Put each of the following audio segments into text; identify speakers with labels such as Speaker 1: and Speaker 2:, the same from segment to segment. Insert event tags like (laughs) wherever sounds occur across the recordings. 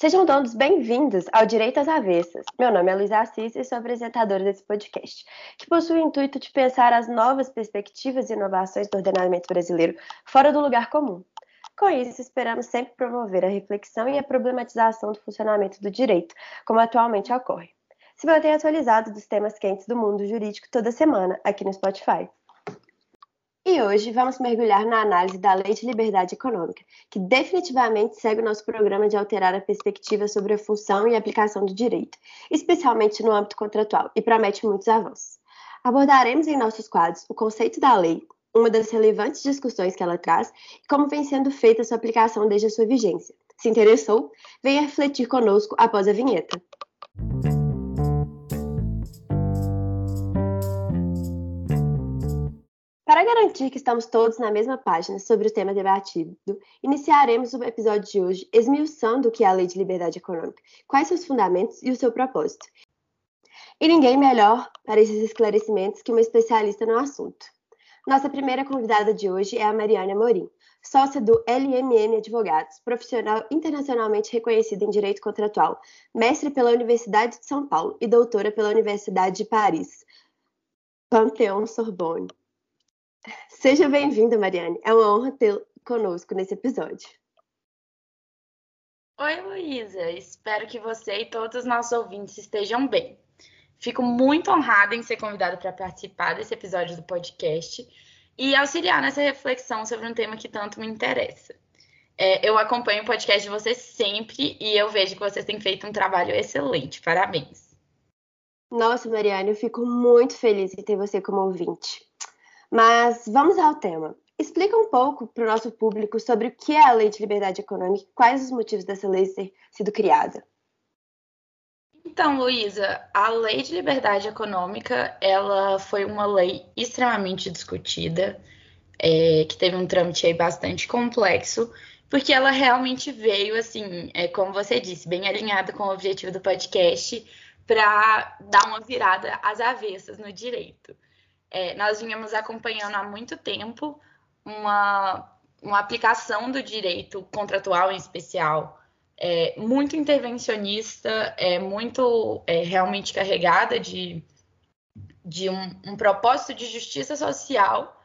Speaker 1: Sejam todos bem-vindos ao Direito às Avessas. Meu nome é Luísa Assis e sou apresentadora desse podcast, que possui o intuito de pensar as novas perspectivas e inovações do ordenamento brasileiro fora do lugar comum. Com isso, esperamos sempre promover a reflexão e a problematização do funcionamento do direito, como atualmente ocorre. Se mantenha atualizado dos temas quentes do mundo jurídico toda semana aqui no Spotify. E hoje vamos mergulhar na análise da Lei de Liberdade Econômica, que definitivamente segue o nosso programa de alterar a perspectiva sobre a função e aplicação do direito, especialmente no âmbito contratual, e promete muitos avanços. Abordaremos em nossos quadros o conceito da lei, uma das relevantes discussões que ela traz e como vem sendo feita sua aplicação desde a sua vigência. Se interessou? Venha refletir conosco após a vinheta. Para garantir que estamos todos na mesma página sobre o tema debatido, iniciaremos o episódio de hoje esmiuçando o que é a Lei de Liberdade Econômica, quais seus fundamentos e o seu propósito. E ninguém melhor para esses esclarecimentos que uma especialista no assunto. Nossa primeira convidada de hoje é a Mariana Morim, sócia do LMM Advogados, profissional internacionalmente reconhecida em direito contratual, mestre pela Universidade de São Paulo e doutora pela Universidade de Paris, Pantheon Sorbonne. Seja bem-vinda, Mariane. É uma honra tê-la conosco nesse episódio.
Speaker 2: Oi, Luísa. Espero que você e todos os nossos ouvintes estejam bem. Fico muito honrada em ser convidada para participar desse episódio do podcast e auxiliar nessa reflexão sobre um tema que tanto me interessa. É, eu acompanho o podcast de vocês sempre e eu vejo que vocês têm feito um trabalho excelente. Parabéns.
Speaker 1: Nossa, Mariane, eu fico muito feliz em ter você como ouvinte. Mas vamos ao tema. Explica um pouco para o nosso público sobre o que é a Lei de Liberdade Econômica e quais os motivos dessa lei ter sido criada.
Speaker 2: Então, Luísa, a Lei de Liberdade Econômica, ela foi uma lei extremamente discutida, é, que teve um trâmite bastante complexo, porque ela realmente veio, assim, é, como você disse, bem alinhada com o objetivo do podcast, para dar uma virada às avessas no direito é, nós vinhamos acompanhando há muito tempo uma, uma aplicação do direito contratual em especial é, muito intervencionista, é muito é, realmente carregada de, de um, um, propósito de justiça social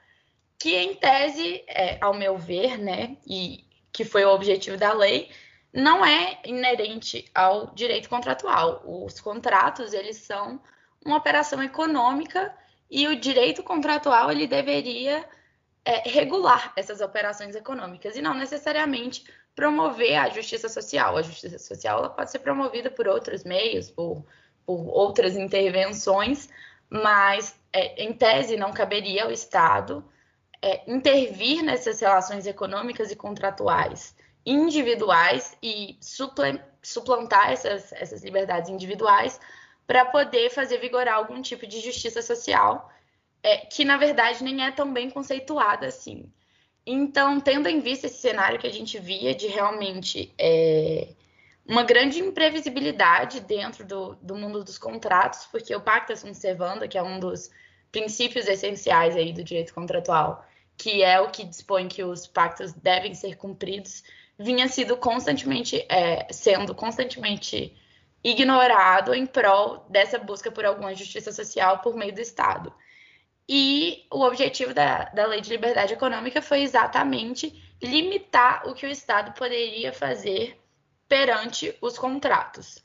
Speaker 2: que, em tese, é, ao meu ver, né, e que foi o objetivo da lei, não é inerente ao direito contratual. Os contratos, eles são uma operação econômica e o direito contratual ele deveria é, regular essas operações econômicas e não necessariamente promover a justiça social. A justiça social ela pode ser promovida por outros meios, por, por outras intervenções, mas é, em tese não caberia ao Estado é, intervir nessas relações econômicas e contratuais individuais e suplantar essas, essas liberdades individuais para poder fazer vigorar algum tipo de justiça social, é, que na verdade nem é tão bem conceituada assim. Então, tendo em vista esse cenário que a gente via de realmente é, uma grande imprevisibilidade dentro do, do, mundo dos contratos, porque o Pacta Sunt Servanda, que é um dos princípios essenciais aí do direito contratual, que é o que dispõe que os pactos devem ser cumpridos, vinha sido constantemente é, sendo constantemente ignorado em prol dessa busca por alguma justiça social por meio do Estado. E o objetivo da, da Lei de Liberdade Econômica foi exatamente limitar o que o Estado poderia fazer perante os contratos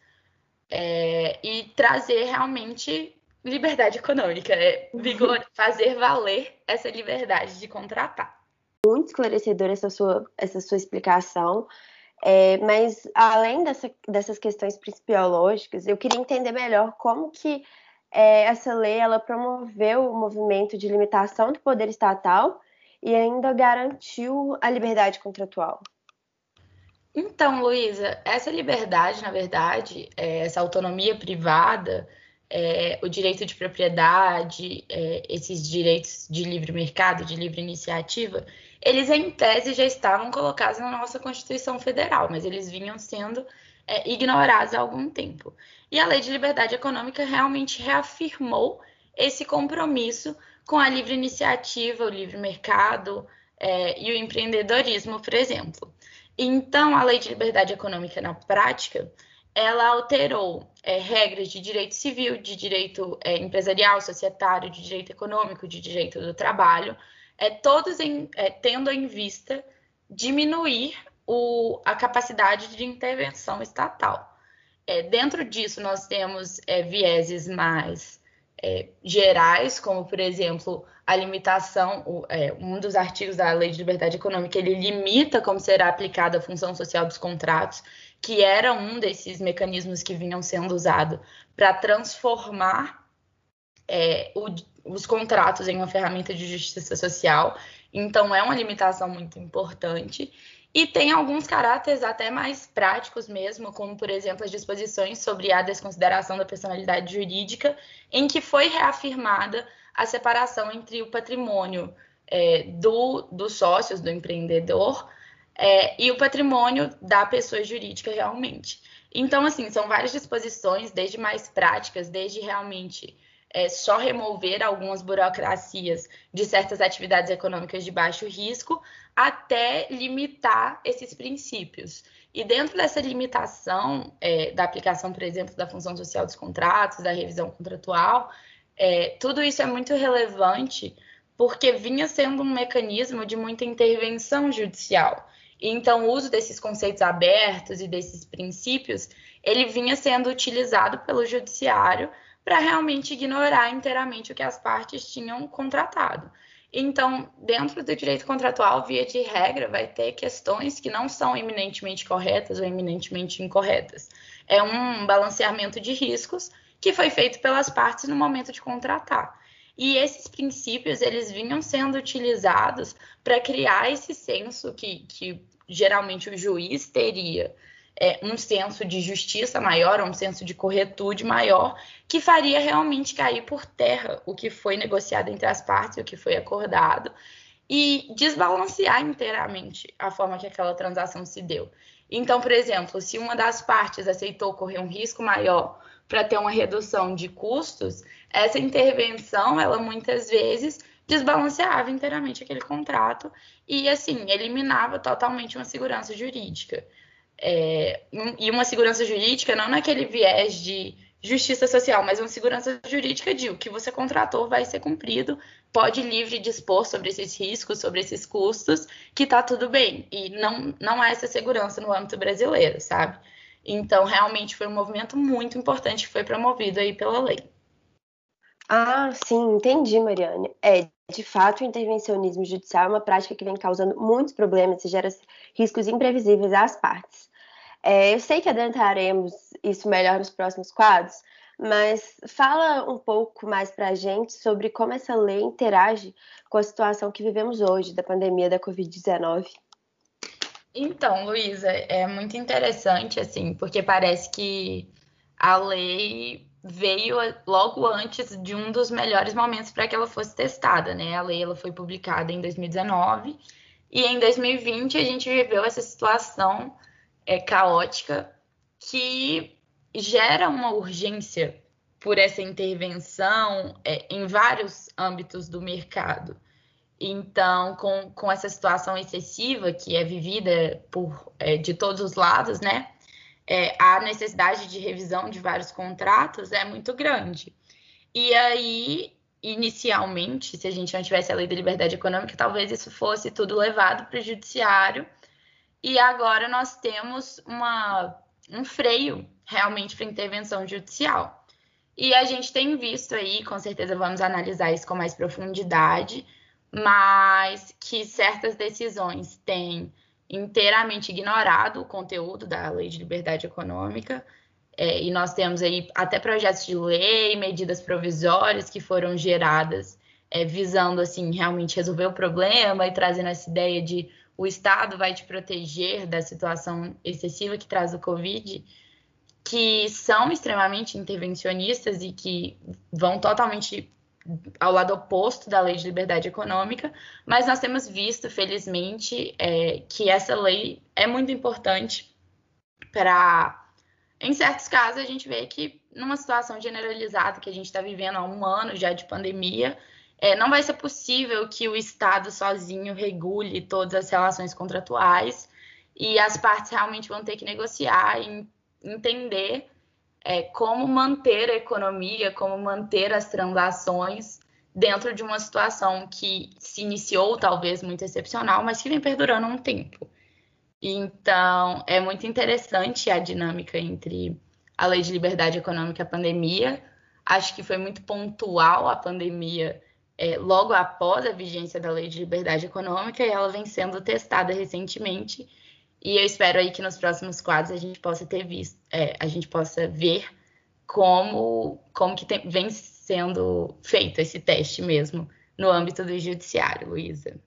Speaker 2: é, e trazer realmente liberdade econômica, é, vigor, (laughs) fazer valer essa liberdade de contratar.
Speaker 1: Muito esclarecedora essa sua, essa sua explicação. É, mas além dessa, dessas questões principiológicas, eu queria entender melhor como que é, essa lei ela promoveu o movimento de limitação do poder estatal e ainda garantiu a liberdade contratual.
Speaker 2: Então, Luísa, essa liberdade, na verdade, é, essa autonomia privada, é, o direito de propriedade, é, esses direitos de livre mercado, de livre iniciativa, eles em tese já estavam colocados na nossa Constituição Federal, mas eles vinham sendo é, ignorados há algum tempo. E a Lei de Liberdade Econômica realmente reafirmou esse compromisso com a livre iniciativa, o livre mercado é, e o empreendedorismo, por exemplo. Então, a Lei de Liberdade Econômica, na prática, ela alterou é, regras de direito civil, de direito é, empresarial, societário, de direito econômico, de direito do trabalho, é, todos em, é, tendo em vista diminuir o, a capacidade de intervenção estatal. É, dentro disso, nós temos é, vieses mais é, gerais, como, por exemplo, a limitação, o, um dos artigos da Lei de Liberdade Econômica, ele limita como será aplicada a função social dos contratos, que era um desses mecanismos que vinham sendo usados para transformar é, o, os contratos em uma ferramenta de justiça social. Então, é uma limitação muito importante. E tem alguns caráteres até mais práticos mesmo, como, por exemplo, as disposições sobre a desconsideração da personalidade jurídica, em que foi reafirmada a separação entre o patrimônio é, do, dos sócios, do empreendedor, é, e o patrimônio da pessoa jurídica realmente. Então, assim, são várias disposições, desde mais práticas, desde realmente é, só remover algumas burocracias de certas atividades econômicas de baixo risco, até limitar esses princípios. E dentro dessa limitação é, da aplicação, por exemplo, da função social dos contratos, da revisão contratual, é, tudo isso é muito relevante porque vinha sendo um mecanismo de muita intervenção judicial. Então, o uso desses conceitos abertos e desses princípios, ele vinha sendo utilizado pelo judiciário para realmente ignorar inteiramente o que as partes tinham contratado. Então, dentro do direito contratual, via de regra, vai ter questões que não são eminentemente corretas ou eminentemente incorretas. É um balanceamento de riscos que foi feito pelas partes no momento de contratar. E esses princípios, eles vinham sendo utilizados para criar esse senso que, que geralmente o juiz teria é, um senso de justiça maior, um senso de corretude maior, que faria realmente cair por terra o que foi negociado entre as partes, o que foi acordado, e desbalancear inteiramente a forma que aquela transação se deu. Então, por exemplo, se uma das partes aceitou correr um risco maior para ter uma redução de custos, essa intervenção, ela muitas vezes desbalanceava inteiramente aquele contrato e, assim, eliminava totalmente uma segurança jurídica. É, e uma segurança jurídica não naquele viés de justiça social, mas uma segurança jurídica de o que você contratou vai ser cumprido, pode livre dispor sobre esses riscos, sobre esses custos, que tá tudo bem. E não, não há essa segurança no âmbito brasileiro, sabe? Então, realmente foi um movimento muito importante que foi promovido aí pela lei.
Speaker 1: Ah, sim, entendi, Mariane. É, de fato, o intervencionismo judicial é uma prática que vem causando muitos problemas e gera riscos imprevisíveis às partes. É, eu sei que adentraremos isso melhor nos próximos quadros, mas fala um pouco mais para a gente sobre como essa lei interage com a situação que vivemos hoje da pandemia da Covid-19.
Speaker 2: Então, Luísa, é muito interessante, assim, porque parece que a lei veio logo antes de um dos melhores momentos para que ela fosse testada, né? A lei ela foi publicada em 2019 e em 2020 a gente viveu essa situação é, caótica que gera uma urgência por essa intervenção é, em vários âmbitos do mercado. Então, com, com essa situação excessiva que é vivida por é, de todos os lados, né? é, a necessidade de revisão de vários contratos é muito grande. E aí, inicialmente, se a gente não tivesse a lei da liberdade econômica, talvez isso fosse tudo levado para o judiciário. E agora nós temos uma, um freio realmente para intervenção judicial. E a gente tem visto aí, com certeza vamos analisar isso com mais profundidade, mas que certas decisões têm inteiramente ignorado o conteúdo da Lei de Liberdade Econômica. É, e nós temos aí até projetos de lei, medidas provisórias que foram geradas é, visando assim realmente resolver o problema e trazendo essa ideia de o Estado vai te proteger da situação excessiva que traz o Covid, que são extremamente intervencionistas e que vão totalmente ao lado oposto da lei de liberdade econômica, mas nós temos visto, felizmente, é, que essa lei é muito importante para. Em certos casos, a gente vê que numa situação generalizada que a gente está vivendo há um ano já de pandemia, é, não vai ser possível que o Estado sozinho regule todas as relações contratuais e as partes realmente vão ter que negociar e entender é, como manter a economia, como manter as transações dentro de uma situação que se iniciou talvez muito excepcional, mas que vem perdurando um tempo. Então, é muito interessante a dinâmica entre a lei de liberdade econômica e a pandemia. Acho que foi muito pontual a pandemia é, logo após a vigência da lei de liberdade econômica e ela vem sendo testada recentemente. E eu espero aí que nos próximos quadros a gente possa ter visto, é, a gente possa ver como, como que tem, vem sendo feito esse teste mesmo no âmbito do judiciário, Luísa.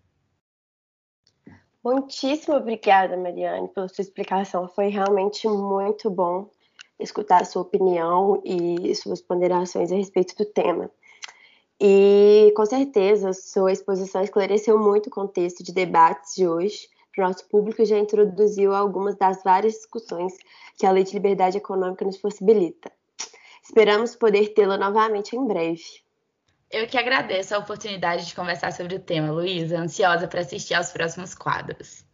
Speaker 1: Muitíssimo obrigada, Mariane, pela sua explicação. Foi realmente muito bom escutar a sua opinião e suas ponderações a respeito do tema. E com certeza sua exposição esclareceu muito o contexto de debates de hoje para o nosso público e já introduziu algumas das várias discussões que a Lei de Liberdade Econômica nos possibilita. Esperamos poder tê-la novamente em breve.
Speaker 2: Eu que agradeço a oportunidade de conversar sobre o tema, Luísa, ansiosa para assistir aos próximos quadros.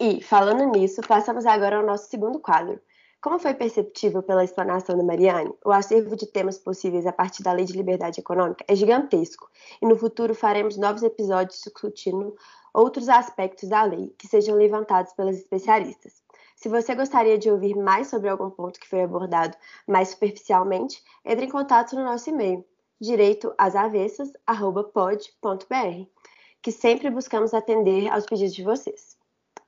Speaker 1: E, falando nisso, passamos agora ao nosso segundo quadro. Como foi perceptível pela explanação da Mariane, o acervo de temas possíveis a partir da Lei de Liberdade Econômica é gigantesco, e no futuro faremos novos episódios discutindo outros aspectos da lei que sejam levantados pelas especialistas. Se você gostaria de ouvir mais sobre algum ponto que foi abordado mais superficialmente, entre em contato no nosso e-mail direitoasavessas@pod.br, que sempre buscamos atender aos pedidos de vocês.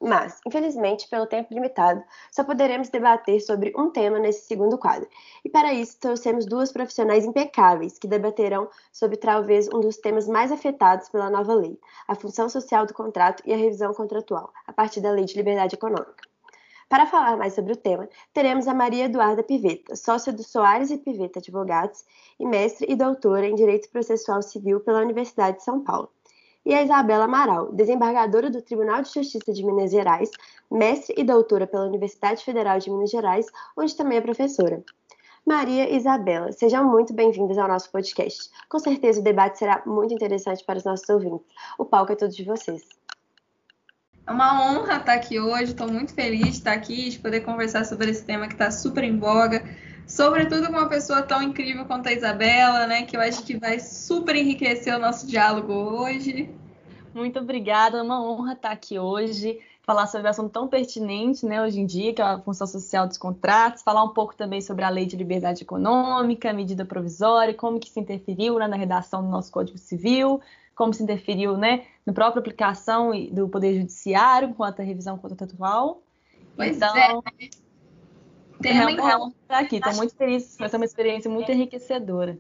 Speaker 1: Mas, infelizmente, pelo tempo limitado, só poderemos debater sobre um tema nesse segundo quadro. E para isso, trouxemos duas profissionais impecáveis que debaterão sobre talvez um dos temas mais afetados pela nova lei, a função social do contrato e a revisão contratual, a partir da Lei de Liberdade Econômica. Para falar mais sobre o tema, teremos a Maria Eduarda Piveta, sócia do Soares e Piveta Advogados e mestre e doutora em Direito Processual Civil pela Universidade de São Paulo e a Isabela Amaral, desembargadora do Tribunal de Justiça de Minas Gerais, mestre e doutora pela Universidade Federal de Minas Gerais, onde também é professora. Maria e Isabela, sejam muito bem-vindas ao nosso podcast. Com certeza o debate será muito interessante para os nossos ouvintes. O palco é todo de vocês.
Speaker 3: É uma honra estar aqui hoje, estou muito feliz de estar aqui, de poder conversar sobre esse tema que está super em voga sobretudo com uma pessoa tão incrível quanto a Isabela, né? Que eu acho que vai super enriquecer o nosso diálogo hoje.
Speaker 4: Muito obrigada, é uma honra estar aqui hoje, falar sobre um assunto tão pertinente, né, hoje em dia, que é a função social dos contratos, falar um pouco também sobre a lei de liberdade econômica, medida provisória, como que se interferiu né, na redação do nosso Código Civil, como se interferiu, né, na própria aplicação do Poder Judiciário quanto à revisão contratual.
Speaker 3: Pois então, é. Né?
Speaker 4: Tema estar tá aqui, estou muito feliz, vai ser uma experiência muito enriquecedora.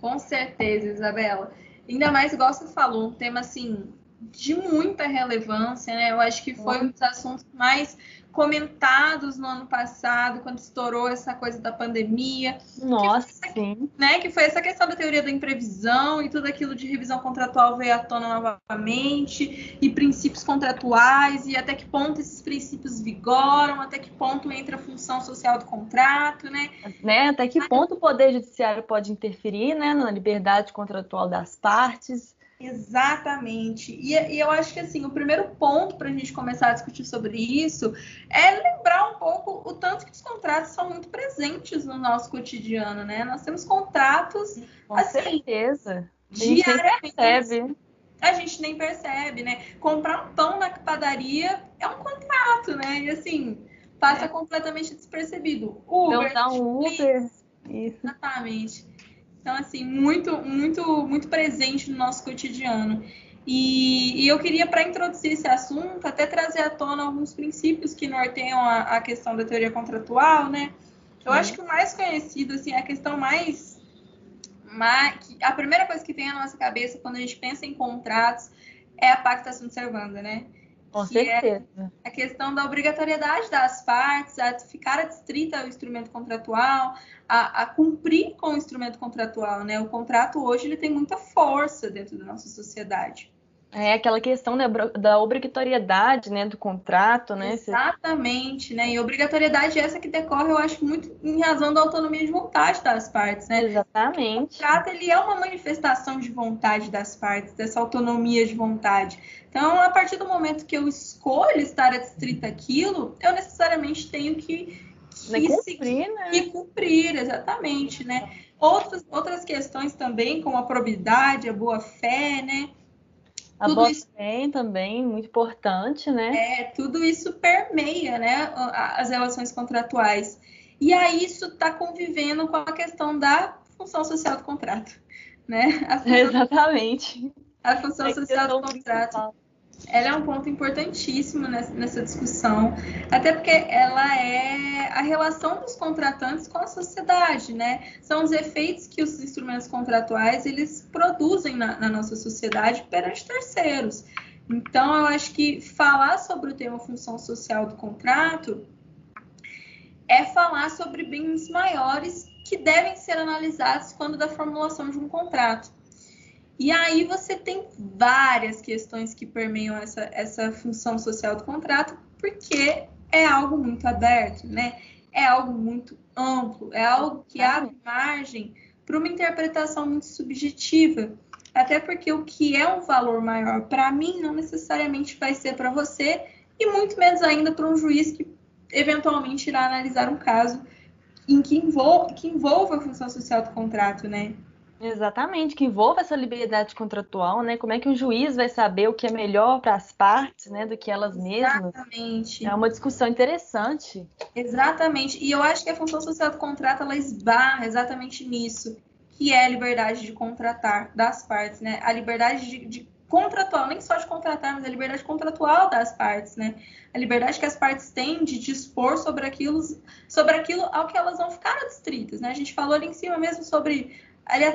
Speaker 3: Com certeza, Isabela. Ainda mais, igual você falou, um tema assim de muita relevância, né? Eu acho que foi um dos assuntos mais comentados no ano passado, quando estourou essa coisa da pandemia.
Speaker 4: Nossa, que sim.
Speaker 3: Né, que foi essa questão da teoria da imprevisão e tudo aquilo de revisão contratual veio à tona novamente, e princípios contratuais, e até que ponto esses princípios vigoram, até que ponto entra a função social do contrato, né?
Speaker 4: né até que ponto o Poder Judiciário pode interferir né, na liberdade contratual das partes.
Speaker 3: Exatamente. E, e, eu acho que assim, o primeiro ponto para a gente começar a discutir sobre isso é lembrar um pouco o tanto que os contratos são muito presentes no nosso cotidiano, né? Nós temos contratos
Speaker 4: Com assim, certeza. A gente nem percebe.
Speaker 3: A gente nem percebe, né? Comprar um pão na padaria é um contrato, né? E assim, passa é. completamente despercebido.
Speaker 4: Uber. Então, um Uber.
Speaker 3: Isso. Exatamente. Então, assim, muito, muito, muito presente no nosso cotidiano. E, e eu queria, para introduzir esse assunto, até trazer à tona alguns princípios que norteiam a, a questão da teoria contratual, né? Eu acho que o mais conhecido, assim, a questão mais, mais. A primeira coisa que vem à nossa cabeça quando a gente pensa em contratos é a pacta sunt servanda, né?
Speaker 4: Com é certeza.
Speaker 3: É a questão da obrigatoriedade das partes a ficar adstrita ao instrumento contratual, a, a, cumprir com o instrumento contratual, né? O contrato hoje ele tem muita força dentro da nossa sociedade.
Speaker 4: É aquela questão né, da obrigatoriedade né, do contrato, né?
Speaker 3: Exatamente, né? E obrigatoriedade essa que decorre, eu acho, muito em razão da autonomia de vontade das partes, né?
Speaker 4: Exatamente.
Speaker 3: O contrato ele é uma manifestação de vontade das partes, dessa autonomia de vontade. Então, a partir do momento que eu escolho estar adstrita àquilo, eu necessariamente tenho que,
Speaker 4: que cumprir, né?
Speaker 3: Que cumprir, exatamente, né? Outras, outras questões também, como a probidade, a boa-fé, né?
Speaker 4: A tudo isso também, muito importante, né?
Speaker 3: É, tudo isso permeia, né, as relações contratuais. E aí isso está convivendo com a questão da função social do contrato, né?
Speaker 4: Função, (laughs) Exatamente.
Speaker 3: A função é social do contrato. Ela é um ponto importantíssimo nessa, discussão, até porque ela é a relação dos contratantes com a sociedade, né? São os efeitos que os instrumentos contratuais eles produzem na, na nossa sociedade perante terceiros. Então, eu acho que falar sobre o tema função social do contrato é falar sobre bens maiores que devem ser analisados quando da formulação de um contrato. E aí você tem várias questões que permeiam essa, essa função social do contrato, porque é algo muito aberto, né? É algo muito amplo, é algo que abre margem para uma interpretação muito subjetiva. Até porque o que é um valor maior para mim não necessariamente vai ser para você, e muito menos ainda para um juiz que eventualmente irá analisar um caso em que envolva, que envolva a função social do contrato, né?
Speaker 4: Exatamente, que envolva essa liberdade contratual, né? Como é que o juiz vai saber o que é melhor para as partes, né, do que elas mesmas?
Speaker 3: Exatamente.
Speaker 4: É uma discussão interessante.
Speaker 3: Exatamente. E eu acho que a função social do contrato ela esbarra exatamente nisso, que é a liberdade de contratar das partes, né? A liberdade de, de contratual, nem só de contratar, mas a liberdade contratual das partes, né? A liberdade que as partes têm de dispor sobre aquilo, sobre aquilo ao que elas vão ficar adstritas, né? A gente falou ali em cima mesmo sobre aliás,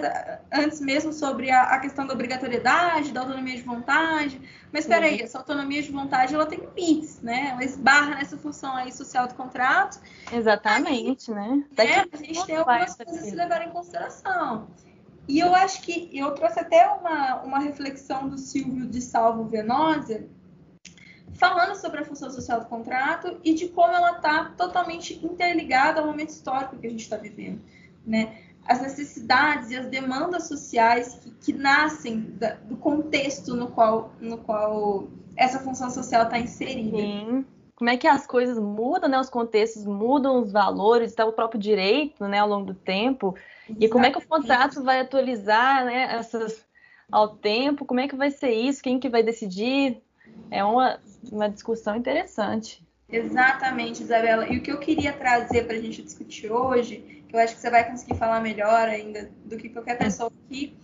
Speaker 3: antes mesmo sobre a, a, questão da obrigatoriedade, da autonomia de vontade. Mas espera aí, essa autonomia de vontade ela tem limites, né? Ela esbarra nessa função aí social do contrato.
Speaker 4: Exatamente,
Speaker 3: aí,
Speaker 4: né?
Speaker 3: né? A gente tem algumas coisas a se levar em consideração. E eu acho que eu trouxe até uma, uma reflexão do Silvio de Salvo Venosa, falando sobre a função social do contrato e de como ela está totalmente interligada ao momento histórico que a gente está vivendo, né? As necessidades e as demandas sociais que, que nascem da, do contexto no qual, no qual essa função social está inserida.
Speaker 4: Sim. Como é que as coisas mudam, né? Os contextos mudam, os valores, está o próprio direito, né, ao longo do tempo. Exatamente. E como é que o contrato vai atualizar, né, essas ao tempo? Como é que vai ser isso? Quem que vai decidir? É uma, uma discussão interessante.
Speaker 3: Exatamente, Isabela. E o que eu queria trazer para a gente discutir hoje eu acho que você vai conseguir falar melhor ainda do que qualquer pessoa aqui,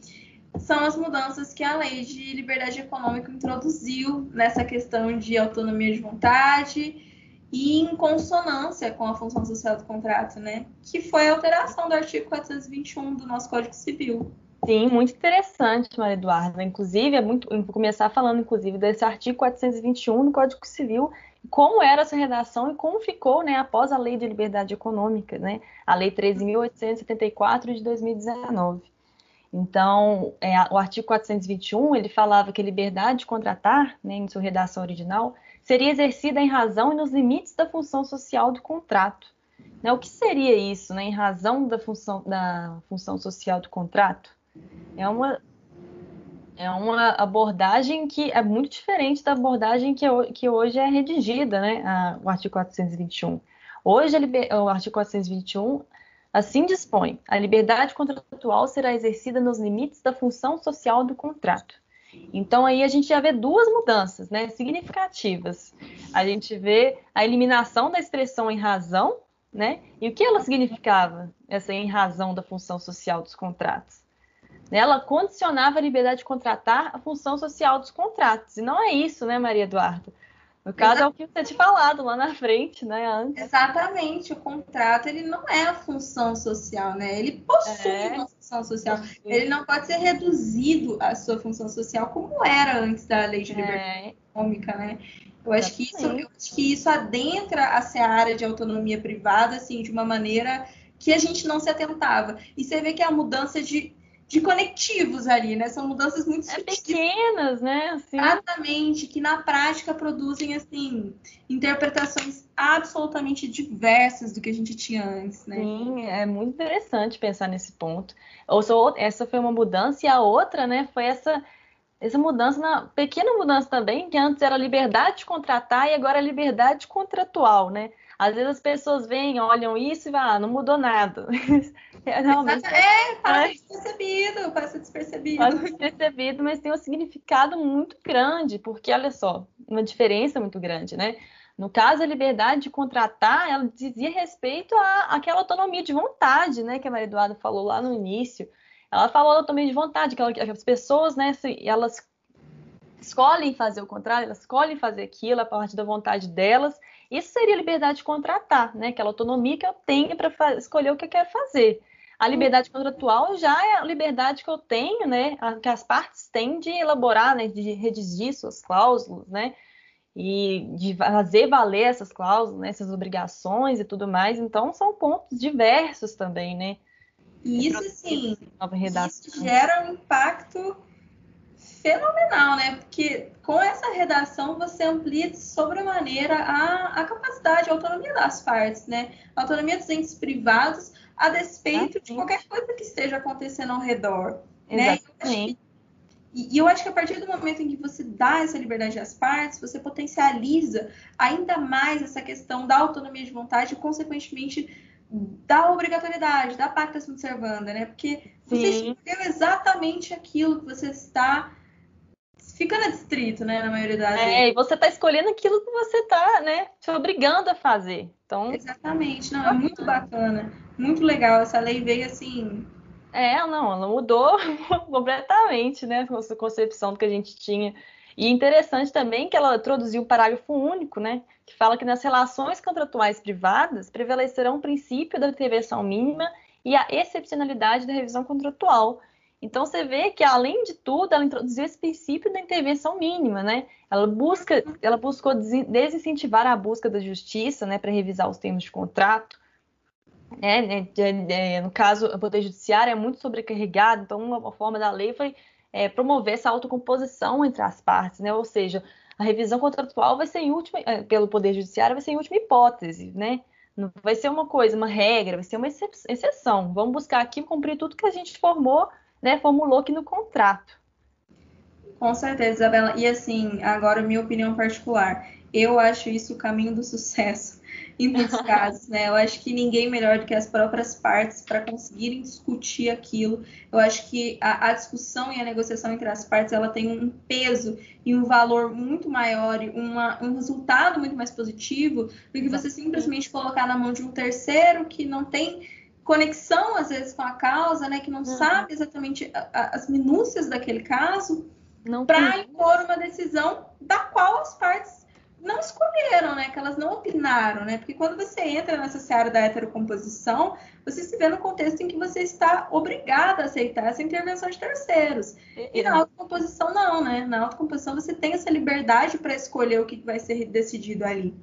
Speaker 3: são as mudanças que a lei de liberdade econômica introduziu nessa questão de autonomia de vontade e em consonância com a função social do contrato, né? Que foi a alteração do artigo 421 do nosso Código Civil.
Speaker 4: Sim, muito interessante, Maria Eduarda. Inclusive, é muito, vou começar falando, inclusive, desse artigo 421 do Código Civil, como era essa redação e como ficou né, após a Lei de Liberdade Econômica, né, a Lei 13.874 de 2019. Então, é, o artigo 421, ele falava que liberdade de contratar, né, em sua redação original, seria exercida em razão e nos limites da função social do contrato. Né, o que seria isso, né, em razão da função, da função social do contrato? É uma é uma abordagem que é muito diferente da abordagem que, que hoje é redigida, né? A, o artigo 421. Hoje, o artigo 421 assim dispõe: a liberdade contratual será exercida nos limites da função social do contrato. Então, aí a gente já vê duas mudanças né, significativas. A gente vê a eliminação da expressão em razão, né? E o que ela significava, essa em razão da função social dos contratos? Ela condicionava a liberdade de contratar a função social dos contratos. E não é isso, né, Maria Eduarda? No caso, é o que você tinha falado lá na frente, né? Antes.
Speaker 3: Exatamente, o contrato ele não é a função social, né? Ele possui é. uma função social. Ele não pode ser reduzido à sua função social como era antes da lei de liberdade é. econômica, né? Eu acho, que isso, eu acho que isso adentra a seara de autonomia privada, assim, de uma maneira que a gente não se atentava. E você vê que a mudança de de conectivos ali, né? São mudanças muito
Speaker 4: é pequenas, né?
Speaker 3: Assim. Exatamente, que na prática produzem assim interpretações absolutamente diversas do que a gente tinha antes, né?
Speaker 4: Sim, é muito interessante pensar nesse ponto. Essa foi uma mudança e a outra, né, foi essa essa mudança, na, pequena mudança também, que antes era liberdade de contratar e agora é liberdade contratual, né? Às vezes as pessoas vêm, olham isso e vão, ah, não mudou nada. (laughs)
Speaker 3: É, realmente, é, passa é. Despercebido, passa
Speaker 4: despercebido. Mas tem um significado muito grande, porque olha só, uma diferença muito grande, né? No caso, a liberdade de contratar, ela dizia respeito à, àquela autonomia de vontade, né, que a Maria Eduarda falou lá no início. Ela falou autonomia de vontade, que, ela, que as pessoas, né, elas escolhem fazer o contrário, elas escolhem fazer aquilo a partir da vontade delas. Isso seria liberdade de contratar, né? Aquela autonomia que eu tenho para escolher o que eu quero fazer. A liberdade contratual já é a liberdade que eu tenho, né? Que as partes têm de elaborar, né? De redigir suas cláusulas, né? E de fazer valer essas cláusulas, né? essas obrigações e tudo mais. Então, são pontos diversos também, né?
Speaker 3: E isso, sim, isso gera um impacto fenomenal, né? Porque com essa redação você amplia de sobremaneira a, a capacidade, a autonomia das partes, né? A autonomia dos entes privados a despeito ah, de qualquer coisa que esteja acontecendo ao redor. Né?
Speaker 4: Exatamente.
Speaker 3: E, eu acho que a partir do momento em que você dá essa liberdade às partes, você potencializa ainda mais essa questão da autonomia de vontade e, consequentemente, da obrigatoriedade, da pacta sunt servanda, né? Porque você Sim. escolheu exatamente aquilo que você está fica no distrito, né, na maioria das
Speaker 4: vezes. É, e você está escolhendo aquilo que você está, né, te obrigando a fazer. Então,
Speaker 3: Exatamente, não, é muito bacana, muito legal. Essa lei veio assim.
Speaker 4: É, não, ela mudou (laughs) completamente, né, a concepção do que a gente tinha. E interessante também que ela introduziu um parágrafo único, né, que fala que nas relações contratuais privadas prevalecerão o princípio da intervenção mínima e a excepcionalidade da revisão contratual. Então você vê que além de tudo, ela introduziu esse princípio da intervenção mínima, né? Ela busca, ela buscou desincentivar a busca da justiça, né, para revisar os termos de contrato. É, né, no caso, o poder judiciário é muito sobrecarregado, então uma forma da lei foi é, promover essa autocomposição entre as partes, né? Ou seja, a revisão contratual vai ser em última, é, pelo poder judiciário vai ser em última hipótese, né? Não vai ser uma coisa, uma regra, vai ser uma exceção. Vamos buscar aqui cumprir tudo que a gente formou né, formulou aqui no contrato.
Speaker 3: Com certeza, Isabela. E assim, agora minha opinião particular. Eu acho isso o caminho do sucesso em muitos (laughs) casos, né? Eu acho que ninguém melhor do que as próprias partes para conseguirem discutir aquilo. Eu acho que a, a, discussão e a negociação entre as partes ela tem um peso e um valor muito maior e uma, um resultado muito mais positivo do que você simplesmente colocar na mão de um terceiro que não tem conexão, às vezes, com a causa, né? Que não uhum. sabe exatamente a, a, as minúcias daquele caso, para impor uma decisão da qual as partes não escolheram, né? Que elas não opinaram, né? Porque quando você entra nessa seara da heterocomposição, você se vê no contexto em que você está obrigada a aceitar essa intervenção de terceiros. E, e na autocomposição, não, né? Na autocomposição, você tem essa liberdade para escolher o que vai ser decidido ali.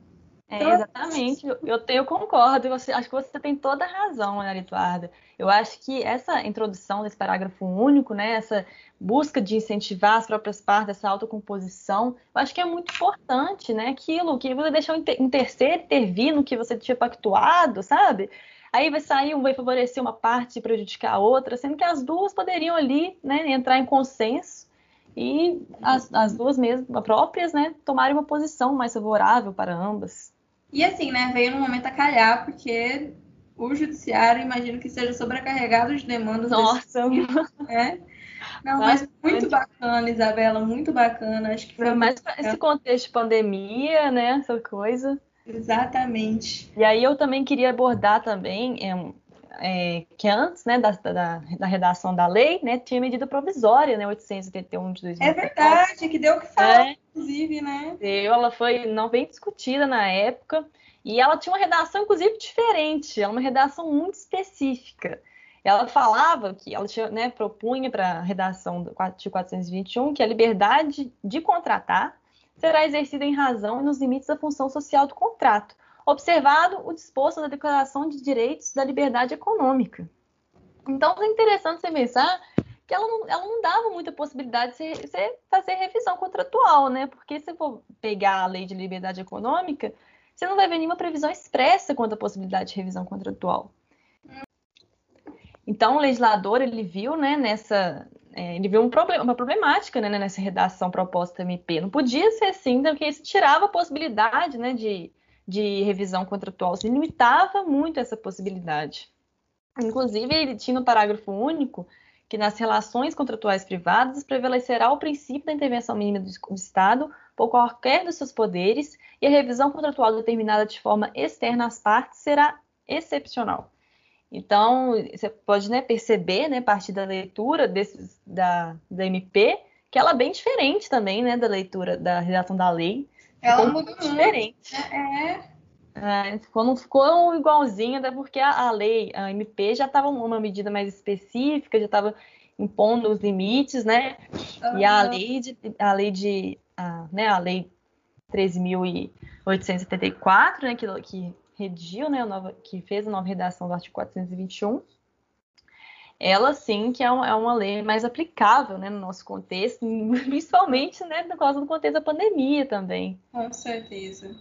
Speaker 4: É, então, exatamente, eu, eu, concordo, você, acho que você tem toda a razão, Ana Eduarda. Eu acho que essa introdução desse parágrafo único, né, essa busca de incentivar as próprias partes, essa autocomposição, eu acho que é muito importante, né? Aquilo que você deixou um terceiro intervir no que você tinha pactuado, sabe? Aí vai sair, um vai favorecer uma parte e prejudicar a outra, sendo que as duas poderiam ali, né, entrar em consenso e as, as duas mesmas próprias, né, tomarem uma posição mais favorável para ambas.
Speaker 3: E assim, né, veio no momento a calhar, porque o judiciário, imagino que seja sobrecarregado de demandas.
Speaker 4: Nossa!
Speaker 3: É. Não, mas muito bacana, Isabela, muito bacana. Acho que
Speaker 4: foi mais esse contexto de pandemia, né? Essa coisa.
Speaker 3: Exatamente.
Speaker 4: E aí eu também queria abordar também é, é, que antes né, da, da, da, redação da lei, né, tinha medida provisória, né, 881 de 2000.
Speaker 3: É verdade, que deu o que falar, é, inclusive, né?
Speaker 4: Deu, ela foi não bem discutida na época, e ela tinha uma redação, inclusive, diferente, ela uma redação muito específica. Ela falava que ela tinha, né, propunha para a redação de 421 que a liberdade de contratar será exercida em razão e nos limites da função social do contrato, observado o disposto na Declaração de Direitos da Liberdade Econômica. Então, é interessante você pensar que ela não, ela não dava muita possibilidade de você fazer revisão contratual, né? Porque se for pegar a lei de liberdade econômica, você não vai ver nenhuma previsão expressa quanto à possibilidade de revisão contratual. Então, o legislador ele viu, né, nessa, é, ele viu um problema, uma problemática, né, nessa redação proposta MP. Não podia ser assim, porque isso tirava a possibilidade, né, de, de revisão contratual, se limitava muito essa possibilidade. Inclusive, ele tinha no parágrafo único que nas relações contratuais privadas prevalecerá o princípio da intervenção mínima do Estado por qualquer dos seus poderes e a revisão contratual determinada de forma externa às partes será excepcional. Então, você pode né, perceber, né, a partir da leitura desses, da, da MP, que ela é bem diferente também, né, da leitura da redação da lei.
Speaker 3: Ela mudou
Speaker 4: diferente. É. é. ficou, não ficou igualzinho, até porque a, a lei, a MP, já estava uma medida mais específica, já estava impondo os limites, né? Uhum. E a lei de, a lei de, a, né, a lei 13.874, né, que, que redigiu, né, nova, que fez a nova redação do artigo 421, ela sim que é uma, é uma lei mais aplicável né, no nosso contexto, (laughs) principalmente né, por causa do contexto da pandemia também.
Speaker 3: Com certeza.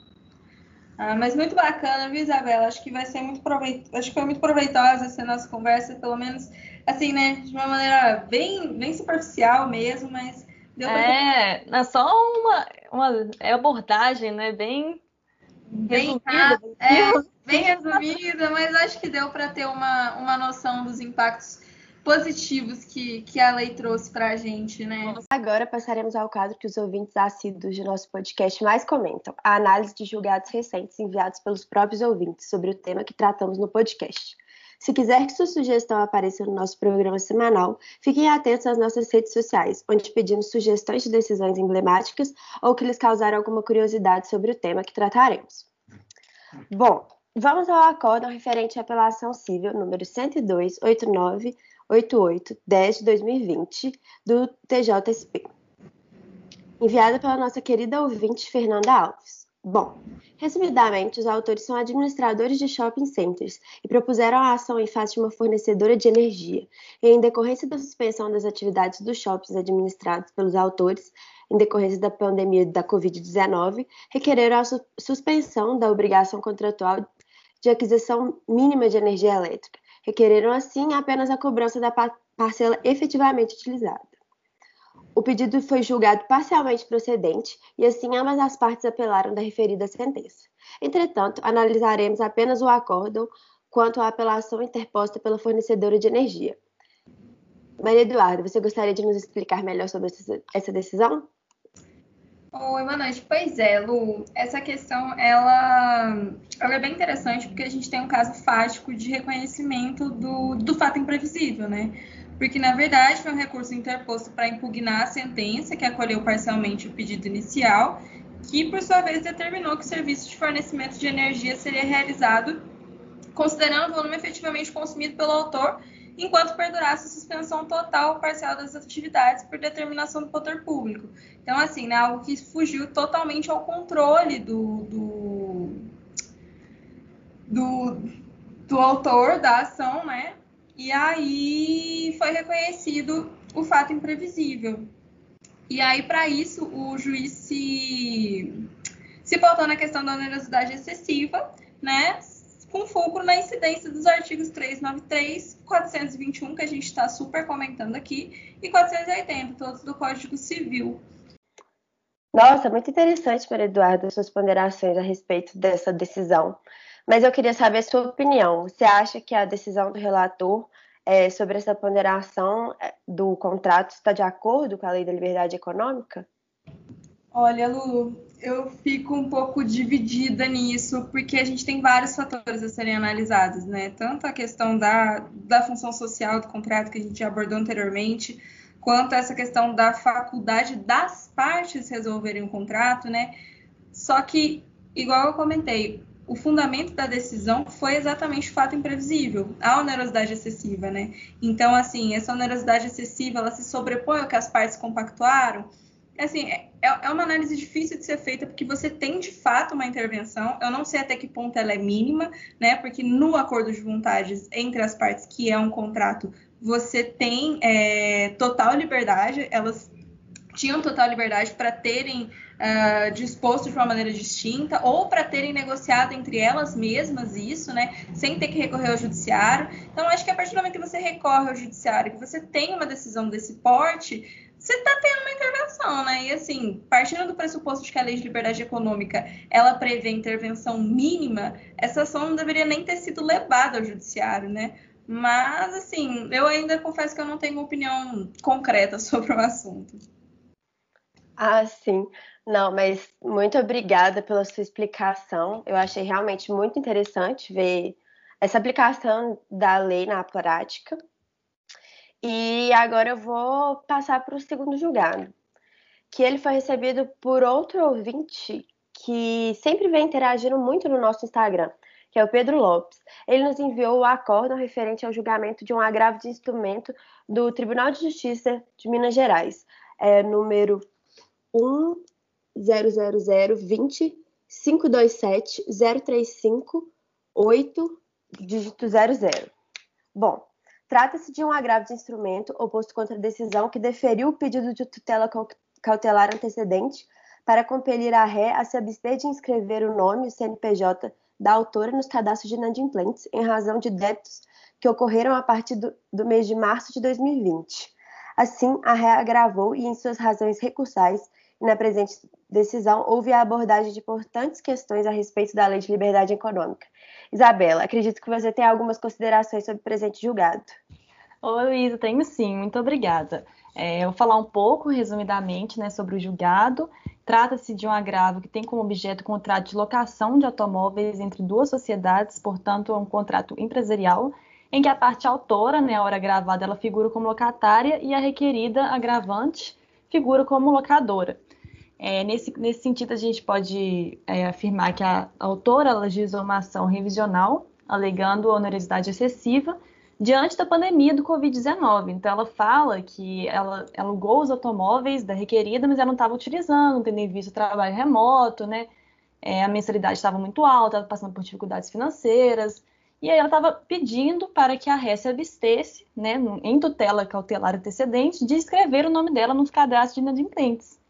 Speaker 3: Ah, mas muito bacana, viu, Isabela? Acho que vai ser muito proveitoso, acho que foi muito proveitosa essa nossa conversa, pelo menos assim, né, de uma maneira bem, bem superficial mesmo, mas
Speaker 4: deu pra... É, é só uma, uma é abordagem, né, bem
Speaker 3: bem, resumida, é, bem resumida, mas acho que deu para ter uma, uma noção dos impactos positivos que, que a lei trouxe para a gente, né?
Speaker 1: Agora passaremos ao quadro que os ouvintes assíduos de nosso podcast mais comentam: a análise de julgados recentes enviados pelos próprios ouvintes sobre o tema que tratamos no podcast. Se quiser que sua sugestão apareça no nosso programa semanal, fiquem atentos às nossas redes sociais, onde pedimos sugestões de decisões emblemáticas ou que lhes causaram alguma curiosidade sobre o tema que trataremos. Bom, vamos ao acórdão referente à apelação civil número 102.8988-10 de 2020 do TJSP, enviada pela nossa querida ouvinte Fernanda Alves. Bom, resumidamente, os autores são administradores de shopping centers e propuseram a ação em face de uma fornecedora de energia. E, em decorrência da suspensão das atividades dos shoppings administrados pelos autores, em decorrência da pandemia da Covid-19, requereram a su suspensão da obrigação contratual de aquisição mínima de energia elétrica. Requereram, assim, apenas a cobrança da pa parcela efetivamente utilizada. O pedido foi julgado parcialmente procedente e, assim, ambas as partes apelaram da referida sentença. Entretanto, analisaremos apenas o acórdão quanto à apelação interposta pela fornecedora de energia. Maria Eduarda, você gostaria de nos explicar melhor sobre essa decisão?
Speaker 3: Oi, boa noite. Pois é, Lu, essa questão ela, ela é bem interessante porque a gente tem um caso fático de reconhecimento do, do fato imprevisível, né? porque na verdade foi um recurso interposto para impugnar a sentença que acolheu parcialmente o pedido inicial, que por sua vez determinou que o serviço de fornecimento de energia seria realizado considerando o volume efetivamente consumido pelo autor, enquanto perdurasse a suspensão total ou parcial das atividades por determinação do poder público. Então, assim, né, algo que fugiu totalmente ao controle do, do, do, do autor da ação, né? E aí foi reconhecido o fato imprevisível. E aí, para isso, o juiz se, se pautou na questão da onerosidade excessiva, né? Com fulcro na incidência dos artigos 393, 421, que a gente está super comentando aqui, e 480, todos do Código Civil.
Speaker 1: Nossa, muito interessante, Maria Eduarda, suas ponderações a respeito dessa decisão. Mas eu queria saber a sua opinião. Você acha que a decisão do relator é, sobre essa ponderação é, do contrato está de acordo com a lei da liberdade econômica?
Speaker 3: Olha, Lulu, eu fico um pouco dividida nisso, porque a gente tem vários fatores a serem analisados, né? Tanto a questão da, da função social do contrato, que a gente já abordou anteriormente, quanto essa questão da faculdade das partes resolverem o contrato, né? Só que, igual eu comentei, o fundamento da decisão foi exatamente o fato imprevisível, a onerosidade excessiva, né? Então, assim, essa onerosidade excessiva, ela se sobrepõe ao que as partes compactuaram. Assim, é, é uma análise difícil de ser feita, porque você tem, de fato, uma intervenção. Eu não sei até que ponto ela é mínima, né? Porque no acordo de vontades entre as partes, que é um contrato você tem é, total liberdade, elas tinham total liberdade para terem uh, disposto de uma maneira distinta ou para terem negociado entre elas mesmas isso, né, sem ter que recorrer ao judiciário. Então, acho que a partir do momento que você recorre ao judiciário, que você tem uma decisão desse porte, você está tendo uma intervenção, né? E assim, partindo do pressuposto de que a lei de liberdade econômica ela prevê intervenção mínima, essa ação não deveria nem ter sido levada ao judiciário, né? Mas, assim, eu ainda confesso que eu não tenho uma opinião concreta (laughs) sobre o assunto.
Speaker 1: Ah, sim. Não, mas muito obrigada pela sua explicação. Eu achei realmente muito interessante ver essa aplicação da lei na prática. E agora eu vou passar para o segundo julgado, que ele foi recebido por outro ouvinte que sempre vem interagindo muito no nosso Instagram, que é o Pedro Lopes. Ele nos enviou o acórdão referente ao julgamento de um agravo de instrumento do Tribunal de Justiça de Minas Gerais, é, número 100020 527 035 8 dígito 00. Bom, trata-se de um agravo de instrumento oposto contra a decisão que deferiu o pedido de tutela cautelar antecedente para compelir a ré a se abster de inscrever o nome e o CNPJ da autora nos cadastros de inadimplentes em razão de débitos que ocorreram a partir do, do mês de março de 2020. Assim, a ré agravou e, em suas razões recursais, na presente decisão houve a abordagem de importantes questões a respeito da Lei de Liberdade Econômica. Isabela, acredito que você tem algumas considerações sobre o presente julgado.
Speaker 4: Oi, Luísa, tenho sim, muito obrigada. É, eu vou falar um pouco, resumidamente, né, sobre o julgado. Trata-se de um agravo que tem como objeto o contrato de locação de automóveis entre duas sociedades, portanto, é um contrato empresarial, em que a parte autora, né, a hora gravada, ela figura como locatária e a requerida agravante figura como locadora. É, nesse, nesse sentido, a gente pode é, afirmar que a autora legislou uma ação revisional, alegando onerosidade excessiva, diante da pandemia do Covid-19. Então, ela fala que ela alugou os automóveis da requerida, mas ela não estava utilizando, tendo em vista o trabalho remoto, né? É, a mensalidade estava muito alta, estava passando por dificuldades financeiras. E aí ela estava pedindo para que a ré se abstesse, né, em tutela cautelar antecedente, de escrever o nome dela nos cadastros de inadimplentes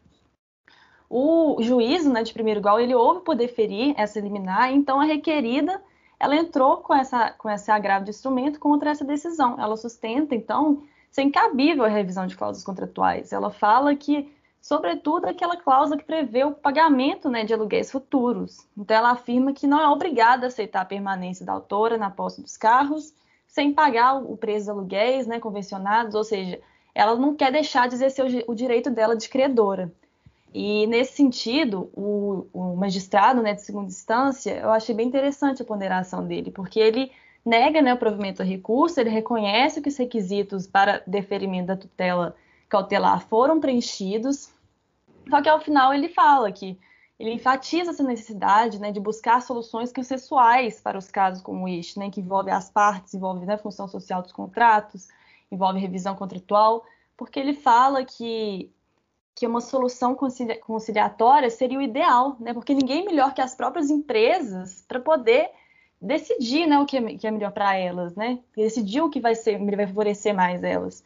Speaker 4: o juízo né, de primeiro grau ele houve por deferir essa liminar, então a requerida ela entrou com, essa, com esse agravo de instrumento contra essa decisão. Ela sustenta, então, ser incabível a revisão de cláusulas contratuais. Ela fala que, sobretudo, aquela cláusula que prevê o pagamento né, de aluguéis futuros. Então, ela afirma que não é obrigada a aceitar a permanência da autora na posse dos carros sem pagar o preço dos aluguéis né, convencionados, ou seja, ela não quer deixar de exercer o direito dela de credora. E nesse sentido, o, o magistrado né, de segunda instância, eu achei bem interessante a ponderação dele, porque ele nega né, o provimento a recurso, ele reconhece que os requisitos para deferimento da tutela cautelar foram preenchidos, só que ao final ele fala que ele enfatiza essa necessidade né, de buscar soluções consensuais para os casos como este, né, que envolve as partes, envolve né, a função social dos contratos, envolve revisão contratual, porque ele fala que que uma solução conciliatória seria o ideal, né? Porque ninguém melhor que as próprias empresas para poder decidir, né, o que é, é melhor para elas, né? Decidir o que vai ser, vai favorecer mais elas.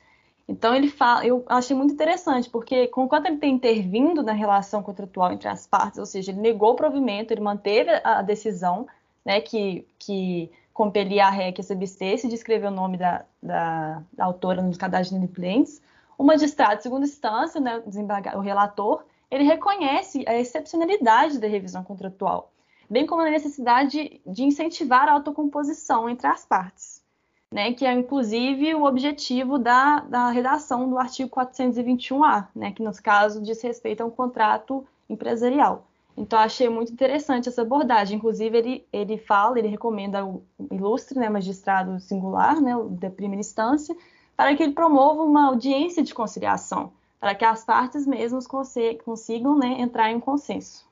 Speaker 4: Então ele fala, eu achei muito interessante, porque conquanto ele tem intervindo na relação contratual entre as partes, ou seja, ele negou o provimento, ele manteve a decisão, né, que, que compelia a REC a se abstesse de escrever o nome da, da, da autora nos cadastros de inadimplentes, o magistrado de segunda instância, né, o relator, ele reconhece a excepcionalidade da revisão contratual, bem como a necessidade de incentivar a autocomposição entre as partes, né, que é inclusive o objetivo da, da redação do artigo 421-A, né, que nos casos diz respeito a um contrato empresarial. Então, achei muito interessante essa abordagem. Inclusive, ele, ele fala, ele recomenda o ilustre né, magistrado singular, né, da primeira instância, para que ele promova uma audiência de conciliação, para que as partes mesmas consigam né, entrar em um consenso.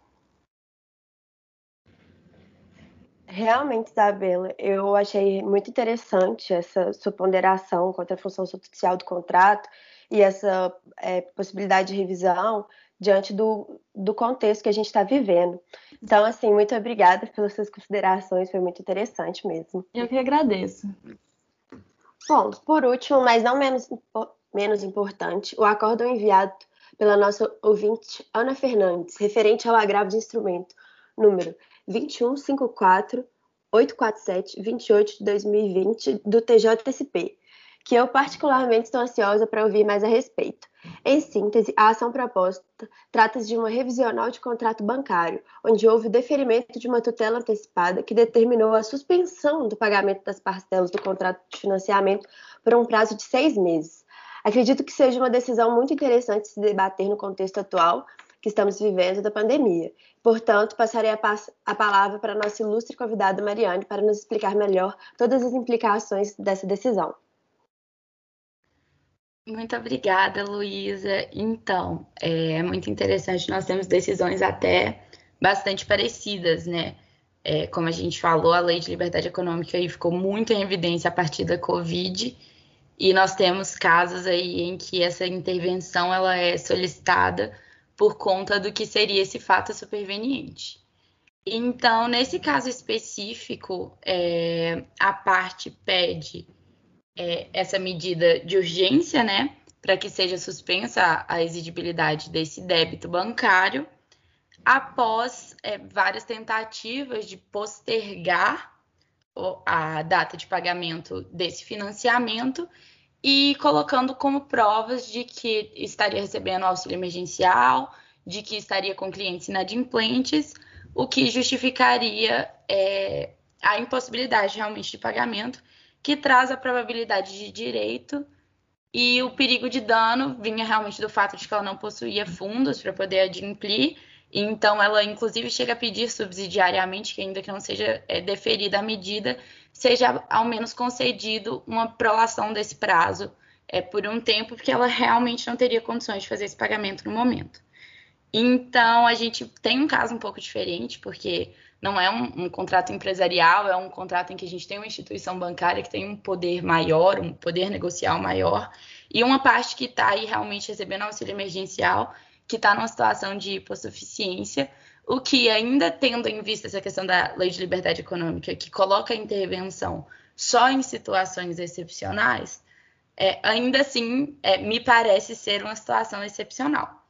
Speaker 1: Realmente, Isabela, eu achei muito interessante essa sua ponderação contra a função social do contrato e essa é, possibilidade de revisão diante do, do contexto que a gente está vivendo. Então, assim, muito obrigada pelas suas considerações, foi muito interessante mesmo.
Speaker 4: Eu que agradeço.
Speaker 1: Bom, por último, mas não menos, menos importante, o acórdão enviado pela nossa ouvinte Ana Fernandes, referente ao agravo de instrumento, número 2154 847 28 de 2020 do TJSP, que eu particularmente estou ansiosa para ouvir mais a respeito. Em síntese, a ação proposta trata-se de uma revisional de contrato bancário, onde houve o deferimento de uma tutela antecipada que determinou a suspensão do pagamento das parcelas do contrato de financiamento por um prazo de seis meses. Acredito que seja uma decisão muito interessante se debater no contexto atual que estamos vivendo da pandemia. Portanto, passarei a, a palavra para a nossa ilustre convidada Mariane para nos explicar melhor todas as implicações dessa decisão.
Speaker 2: Muito obrigada, Luísa. Então, é muito interessante, nós temos decisões até bastante parecidas, né? É, como a gente falou, a lei de liberdade econômica aí ficou muito em evidência a partir da Covid, e nós temos casos aí em que essa intervenção ela é solicitada por conta do que seria esse fato superveniente. Então, nesse caso específico, é, a parte pede é, essa medida de urgência, né, para que seja suspensa a exigibilidade desse débito bancário, após é, várias tentativas de postergar a data de pagamento desse financiamento e colocando como provas de que estaria recebendo auxílio emergencial, de que estaria com clientes inadimplentes, o que justificaria é, a impossibilidade realmente de pagamento que traz a probabilidade de direito e o perigo de dano vinha realmente do fato de que ela não possuía fundos para poder adimplir, então ela inclusive chega a pedir subsidiariamente que ainda que não seja é, deferida a medida, seja ao menos concedido uma prolação desse prazo é, por um tempo, porque ela realmente não teria condições de fazer esse pagamento no momento. Então a gente tem um caso um pouco diferente, porque não é um, um, contrato empresarial, é um contrato em que a gente tem uma instituição bancária que tem um poder maior, um poder negocial maior, e uma parte que está aí realmente recebendo auxílio emergencial, que está numa situação de hipossuficiência, o que, ainda tendo em vista essa questão da lei de liberdade econômica, que coloca a intervenção só em situações excepcionais, é, ainda assim é, me parece ser uma situação excepcional.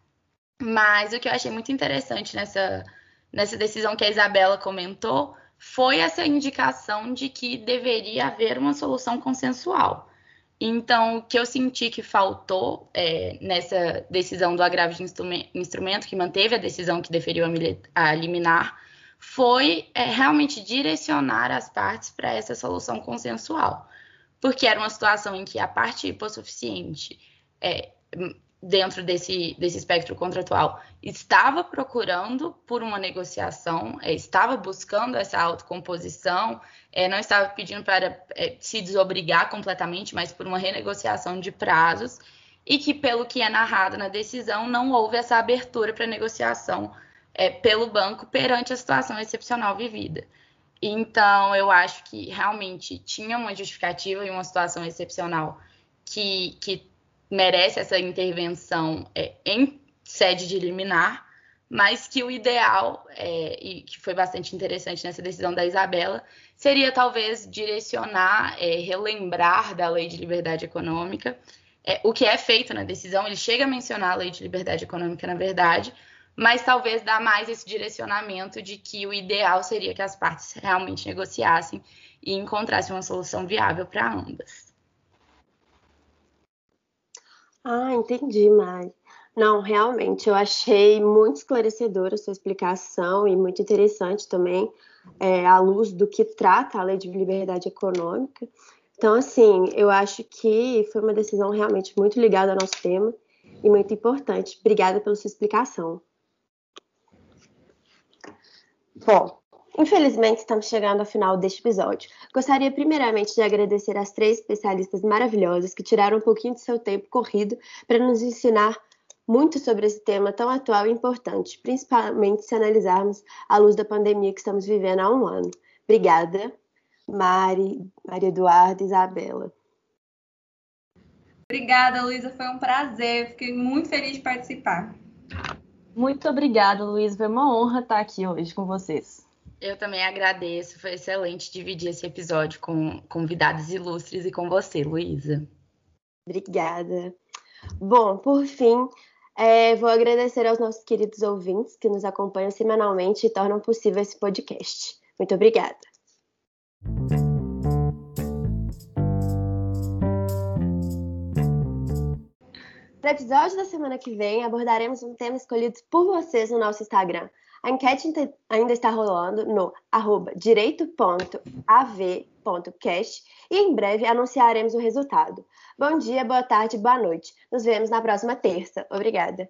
Speaker 2: Mas o que eu achei muito interessante nessa nessa decisão que a Isabela comentou, foi essa indicação de que deveria haver uma solução consensual. Então, o que eu senti que faltou é, nessa decisão do agravo de instrumento, que manteve a decisão que deferiu a, liminar, foi é, realmente direcionar as partes para essa solução consensual. Porque era uma situação em que a parte hipossuficiente é, dentro desse, desse espectro contratual estava procurando por uma negociação, é, estava buscando essa autocomposição, é, não estava pedindo para é, se desobrigar completamente, mas por uma renegociação de prazos, e que, pelo que é narrado na decisão, não houve essa abertura para negociação pelo banco perante a situação excepcional vivida. Então, eu acho que realmente tinha uma justificativa e uma situação excepcional que, que merece essa intervenção é, em sede de liminar, mas que o ideal, é, e que foi bastante interessante nessa decisão da Isabela, seria talvez direcionar, é, relembrar da lei de liberdade econômica, é, o que é feito na decisão, ele chega a mencionar a lei de liberdade econômica, na verdade, mas talvez dar mais esse direcionamento de que o ideal seria que as partes realmente negociassem e encontrassem uma solução viável para ambas.
Speaker 1: Ah, entendi, Mari. Não, realmente, eu achei muito esclarecedora a sua explicação e muito interessante também, é, à luz do que trata a lei de liberdade econômica. Então, assim, eu acho que foi uma decisão realmente muito ligada ao nosso tema e muito importante. Obrigada pela sua explicação. Bom, Infelizmente, estamos chegando ao final deste episódio. Gostaria primeiramente de agradecer às três especialistas maravilhosas que tiraram um pouquinho de seu tempo corrido para nos ensinar muito sobre esse tema tão atual e importante, principalmente se analisarmos à luz da pandemia que estamos vivendo há um ano. Obrigada, Mari, Maria Eduarda e Isabela.
Speaker 3: Obrigada, Luísa. Foi um prazer. Fiquei muito feliz de participar.
Speaker 4: Muito obrigada, Luísa. Foi uma honra estar aqui hoje com vocês.
Speaker 2: Eu também agradeço, foi excelente dividir esse episódio com convidados ilustres e com você, Luísa.
Speaker 1: Obrigada. Bom, por fim, é, vou agradecer aos nossos queridos ouvintes que nos acompanham semanalmente e tornam possível esse podcast. Muito obrigada. No episódio da semana que vem, abordaremos um tema escolhido por vocês no nosso Instagram. A enquete ainda está rolando no direito.av.cast e em breve anunciaremos o resultado. Bom dia, boa tarde, boa noite. Nos vemos na próxima terça. Obrigada.